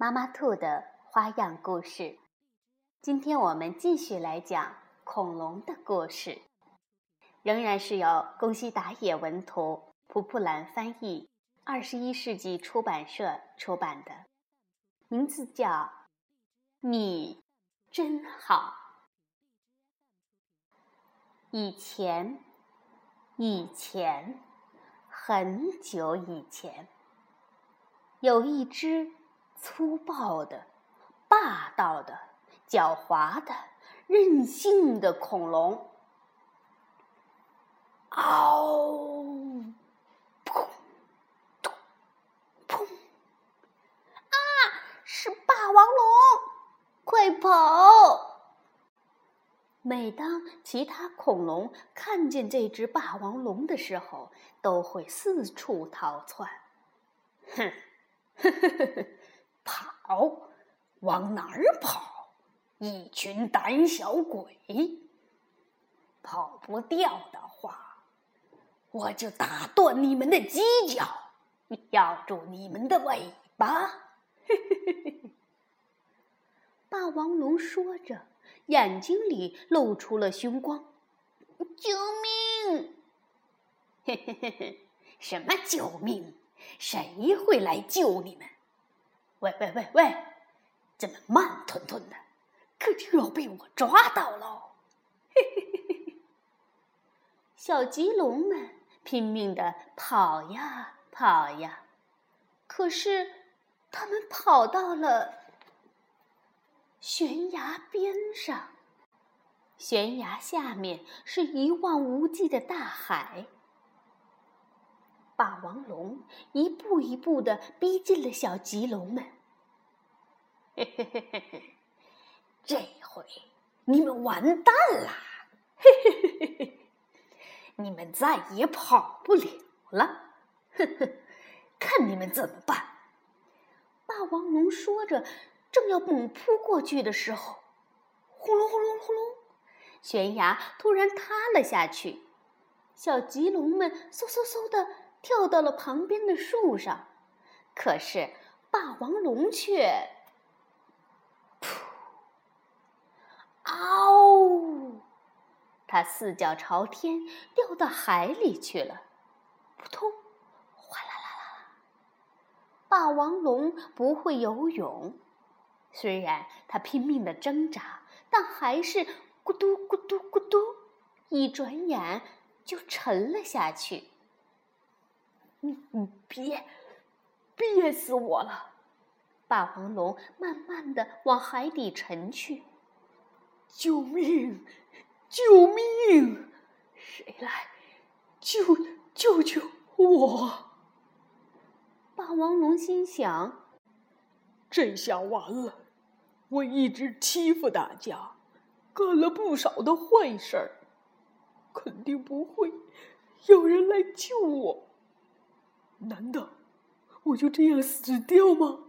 妈妈兔的花样故事。今天我们继续来讲恐龙的故事，仍然是由宫西达也文图、蒲蒲兰翻译，二十一世纪出版社出版的，名字叫《你真好》。以前，以前。很久以前，有一只粗暴的、霸道的、狡猾的、任性的恐龙。嗷！砰！砰！啊！是霸王龙！快跑！每当其他恐龙看见这只霸王龙的时候，都会四处逃窜。哼，呵呵呵呵，往哪儿跑？一群胆小鬼！跑不掉的话，我就打断你们的犄角，咬住你们的尾巴！霸王龙说着。眼睛里露出了凶光，救命！嘿嘿嘿嘿，什么救命？谁会来救你们？喂喂喂喂，这么慢吞吞的，可就要被我抓到喽！嘿嘿嘿嘿嘿，小棘龙们拼命的跑呀跑呀，可是他们跑到了。悬崖边上，悬崖下面是一望无际的大海。霸王龙一步一步的逼近了小棘龙们。嘿嘿嘿嘿嘿，这回你们完蛋啦！嘿嘿嘿嘿嘿，你们再也跑不了了！呵呵，看你们怎么办！霸王龙说着。正要猛扑过去的时候，轰隆轰隆轰隆，悬崖突然塌了下去。小棘龙们嗖嗖嗖的跳到了旁边的树上，可是霸王龙却……噗！嗷！它四脚朝天掉到海里去了。扑通！哗啦啦啦！霸王龙不会游泳。虽然它拼命的挣扎，但还是咕嘟咕嘟咕嘟，一转眼就沉了下去。你你别，憋死我了！霸王龙慢慢的往海底沉去。救命！救命！谁来救救救我？霸王龙心想。这下完了！我一直欺负大家，干了不少的坏事儿，肯定不会有人来救我。难道我就这样死掉吗？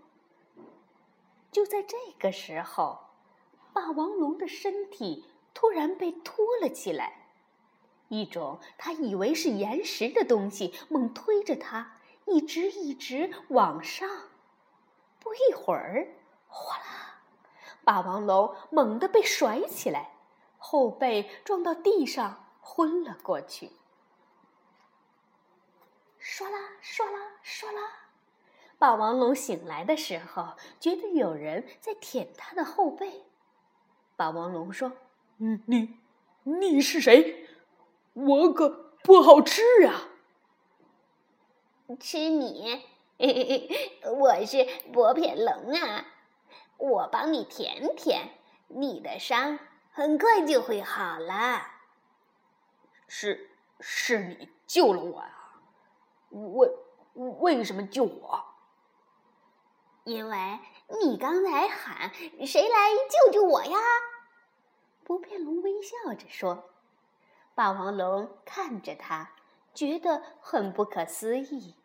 就在这个时候，霸王龙的身体突然被拖了起来，一种他以为是岩石的东西猛推着他，一直一直往上。不一会儿，哗啦，霸王龙猛地被甩起来，后背撞到地上，昏了过去。唰啦唰啦唰啦，霸王龙醒来的时候，觉得有人在舔他的后背。霸王龙说：“嗯，你，你是谁？我可不好吃啊！吃你。”我是薄片龙啊，我帮你舔舔，你的伤很快就会好了。是，是你救了我啊！为为什么救我？因为你刚才喊‘谁来救救我呀’。”不变龙微笑着说。霸王龙看着他，觉得很不可思议。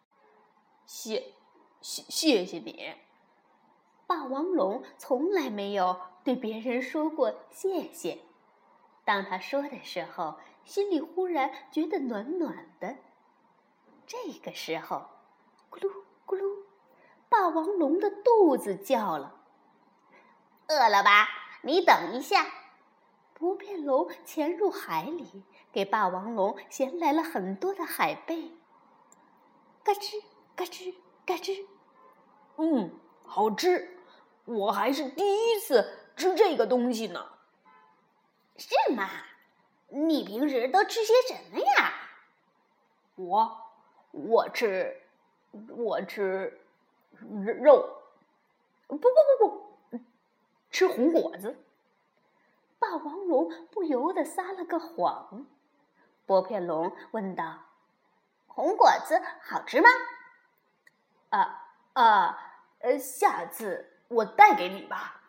谢，谢谢谢你。霸王龙从来没有对别人说过谢谢。当他说的时候，心里忽然觉得暖暖的。这个时候，咕噜咕噜，霸王龙的肚子叫了。饿了吧？你等一下。不变龙潜入海里，给霸王龙衔来了很多的海贝。嘎吱嘎吱嘎吱，嗯，好吃。我还是第一次吃这个东西呢。是吗？你平时都吃些什么呀？我，我吃，我吃肉。不不不不，吃红果子。霸王龙不由得撒了个谎。薄片龙问道：“红果子好吃吗？”“啊啊，呃，下次我带给你吧。”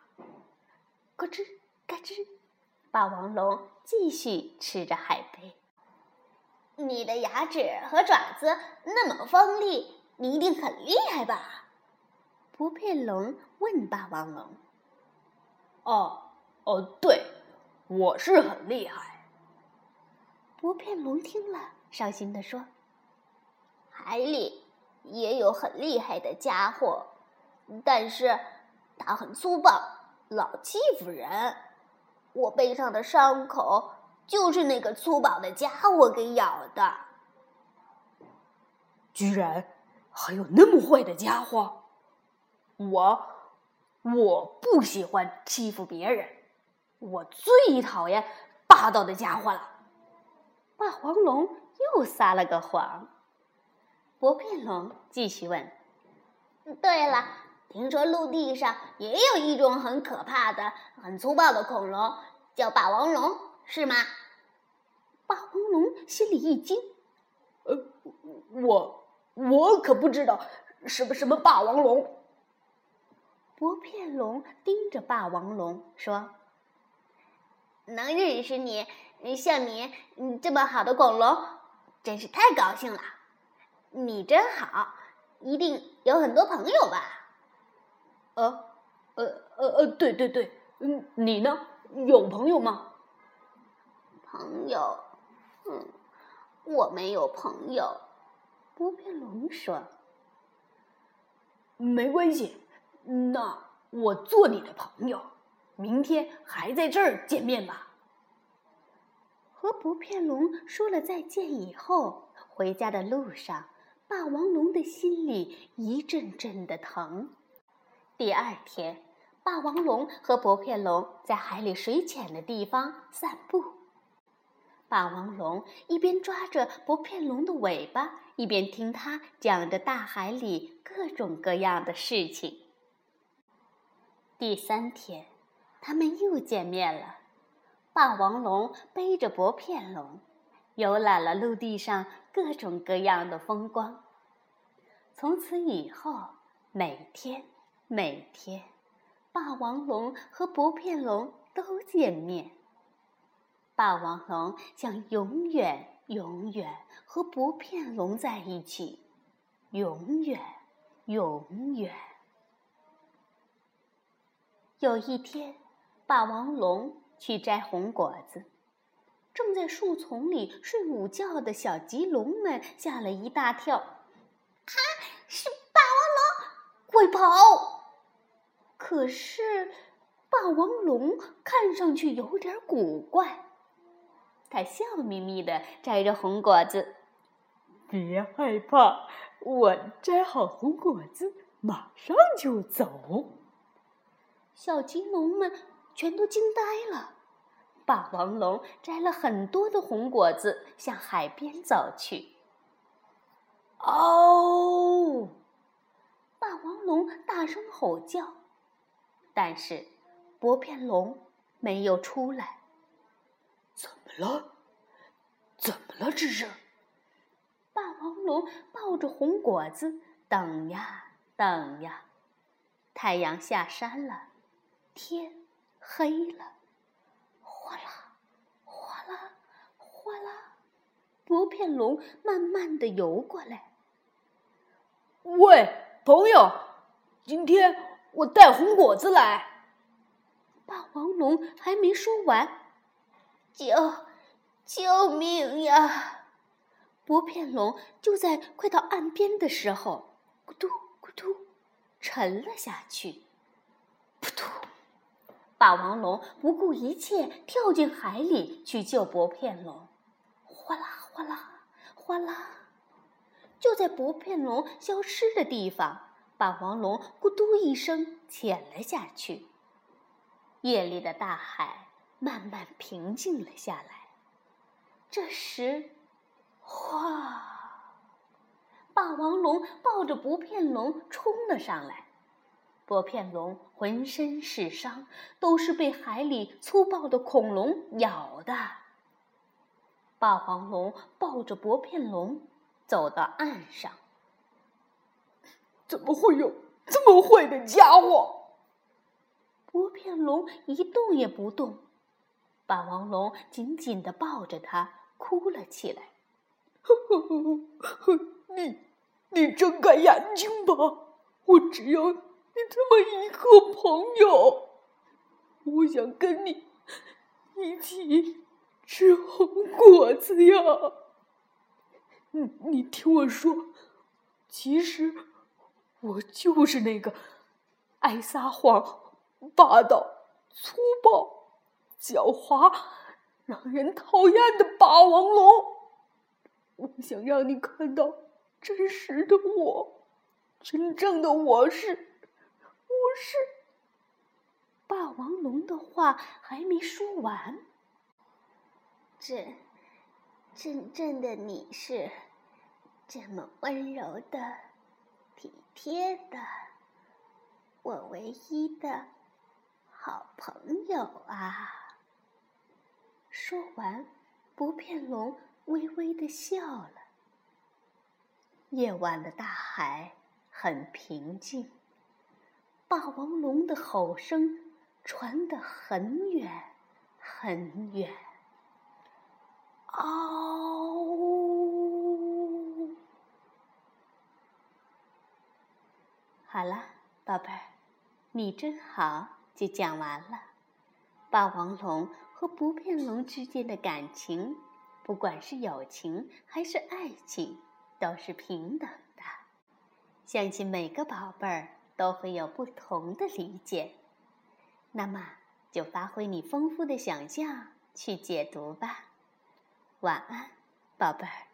咯吱嘎吱，霸王龙继续吃着海贝。你的牙齿和爪子那么锋利，你一定很厉害吧？不骗龙问霸王龙。“哦哦，对。”我是很厉害。不骗龙听了，伤心的说：“海里也有很厉害的家伙，但是他很粗暴，老欺负人。我背上的伤口就是那个粗暴的家伙给咬的。居然还有那么坏的家伙！我我不喜欢欺负别人。”我最讨厌霸道的家伙了。霸王龙又撒了个谎。薄片龙继续问：“对了，听说陆地上也有一种很可怕的、很粗暴的恐龙，叫霸王龙，是吗？”心里一惊：“呃，我我可不知道什么什么霸王龙。”薄片龙盯着霸王龙说。能认识你，像你这么好的恐龙，真是太高兴了。你真好，一定有很多朋友吧？呃，呃，呃，呃，对对对，嗯，你呢？有朋友吗？朋友，嗯，我没有朋友。波片龙说：“没关系，那我做你的朋友。”明天还在这儿见面吧。和不片龙说了再见以后，回家的路上，霸王龙的心里一阵阵的疼。第二天，霸王龙和不片龙在海里水浅的地方散步。霸王龙一边抓着薄片龙的尾巴，一边听他讲着大海里各种各样的事情。第三天。他们又见面了。霸王龙背着薄片龙，游览了陆地上各种各样的风光。从此以后，每天每天，霸王龙和薄片龙都见面。霸王龙想永远永远和薄片龙在一起，永远永远。有一天。霸王龙去摘红果子，正在树丛里睡午觉的小棘龙们吓了一大跳。啊，是霸王龙，快跑！可是，霸王龙看上去有点古怪。他笑眯眯地摘着红果子。别害怕，我摘好红果子马上就走。小棘龙们。全都惊呆了。霸王龙摘了很多的红果子，向海边走去。哦！霸王龙大声吼叫，但是薄片龙没有出来。了？怎么了？这是？霸王龙抱着红果子，等呀等呀。太阳下山了，天黑了，哗啦，哗啦，哗啦，薄片龙慢慢的游过来。喂，朋友，今天我带红果子来。霸王龙还没说完，救，救命呀！薄片龙就在快到岸边的时候，咕嘟咕嘟，沉了下去。扑通！霸王龙不顾一切跳进海里去救薄片龙。哗啦哗啦哗啦！就在薄片龙消失的地方，霸王龙咕嘟一声潜了下去。夜里的大海慢慢平静了下来。这时，哗！霸王龙抱着薄片龙冲了上来。薄片龙浑身是伤，都是被海里粗暴的恐龙咬的。霸王龙抱着薄片龙。走到岸上，怎么会有这么坏的家伙？薄片龙一动也不动，霸王龙紧紧的抱着它，哭了起来。你，你睁开眼睛吧！我只有你这么一个朋友，我想跟你一起吃红果子呀。你你听我说，其实我就是那个爱撒谎、霸道、粗暴、狡猾、让人讨厌的霸王龙。我想让你看到真实的我，真正的我是，我是。霸王龙的话还没说完，这。真正的你是这么温柔的、体贴的，我唯一的好朋友啊！说完，不变龙微微的笑了。夜晚的大海很平静，霸王龙的吼声传得很远很远。哦，好了，宝贝儿，你真好，就讲完了。霸王龙和不变龙之间的感情，不管是友情还是爱情，都是平等的。相信每个宝贝儿都会有不同的理解。那么，就发挥你丰富的想象去解读吧。晚安，宝贝儿。